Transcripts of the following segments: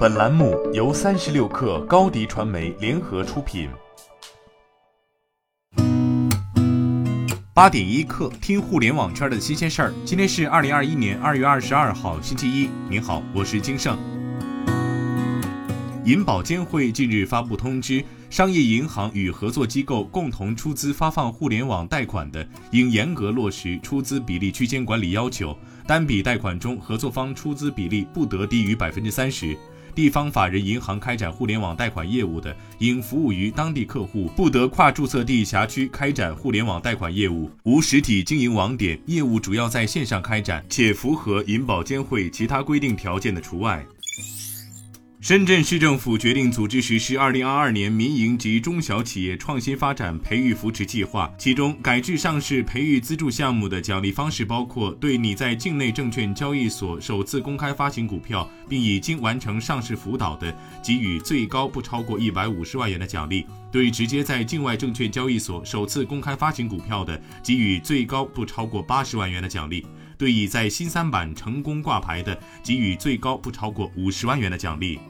本栏目由三十六氪高低传媒联合出品。八点一刻，听互联网圈的新鲜事儿。今天是二零二一年二月二十二号，星期一。您好，我是金盛。银保监会近日发布通知，商业银行与合作机构共同出资发放互联网贷款的，应严格落实出资比例区间管理要求。单笔贷款中，合作方出资比例不得低于百分之三十。地方法人银行开展互联网贷款业务的，应服务于当地客户，不得跨注册地辖区开展互联网贷款业务。无实体经营网点，业务主要在线上开展，且符合银保监会其他规定条件的除外。深圳市政府决定组织实施二零二二年民营及中小企业创新发展培育扶持计划，其中改制上市培育资助项目的奖励方式包括：对你在境内证券交易所首次公开发行股票并已经完成上市辅导的，给予最高不超过一百五十万元的奖励；对直接在境外证券交易所首次公开发行股票的，给予最高不超过八十万元的奖励；对已在新三板成功挂牌的，给予最高不超过五十万元的奖励。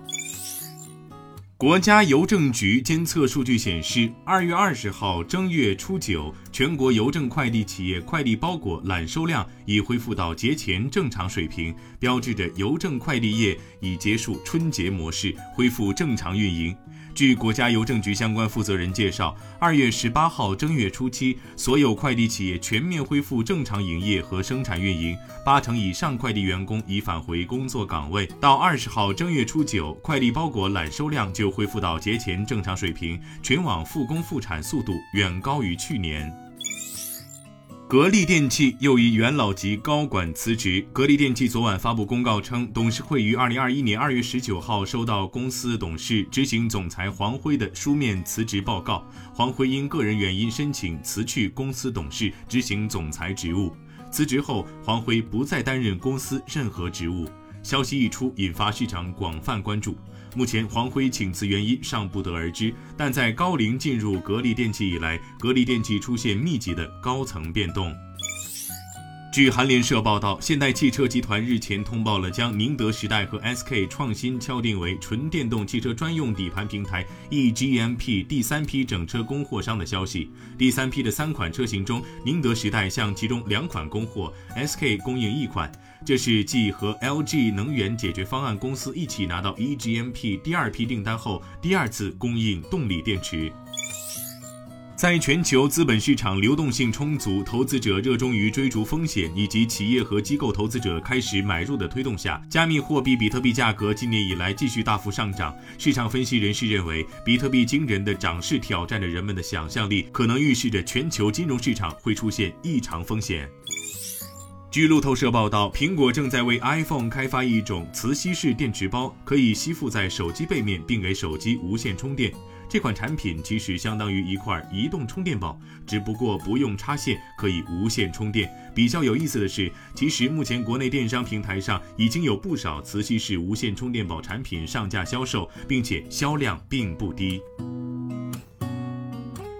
国家邮政局监测数据显示，二月二十号正月初九，全国邮政快递企业快递包裹揽收量已恢复到节前正常水平，标志着邮政快递业已结束春节模式，恢复正常运营。据国家邮政局相关负责人介绍，二月十八号正月初七，所有快递企业全面恢复正常营业和生产运营，八成以上快递员工已返回工作岗位。到二十号正月初九，快递包裹揽收量就恢复到节前正常水平，全网复工复产速度远高于去年。格力电器又一元老级高管辞职。格力电器昨晚发布公告称，董事会于二零二一年二月十九号收到公司董事、执行总裁黄辉的书面辞职报告。黄辉因个人原因申请辞去公司董事、执行总裁职务。辞职后，黄辉不再担任公司任何职务。消息一出，引发市场广泛关注。目前，黄辉请辞原因尚不得而知。但在高龄进入格力电器以来，格力电器出现密集的高层变动。据韩联社报道，现代汽车集团日前通报了将宁德时代和 SK 创新敲定为纯电动汽车专用底盘平台 eGMP 第三批整车供货商的消息。第三批的三款车型中，宁德时代向其中两款供货，SK 供应一款。这是继和 LG 能源解决方案公司一起拿到 eGMP 第二批订单后，第二次供应动力电池。在全球资本市场流动性充足、投资者热衷于追逐风险，以及企业和机构投资者开始买入的推动下，加密货币比特币价格今年以来继续大幅上涨。市场分析人士认为，比特币惊人的涨势挑战着人们的想象力，可能预示着全球金融市场会出现异常风险。据路透社报道，苹果正在为 iPhone 开发一种磁吸式电池包，可以吸附在手机背面，并给手机无线充电。这款产品其实相当于一块移动充电宝，只不过不用插线，可以无线充电。比较有意思的是，其实目前国内电商平台上已经有不少磁吸式无线充电宝产品上架销售，并且销量并不低。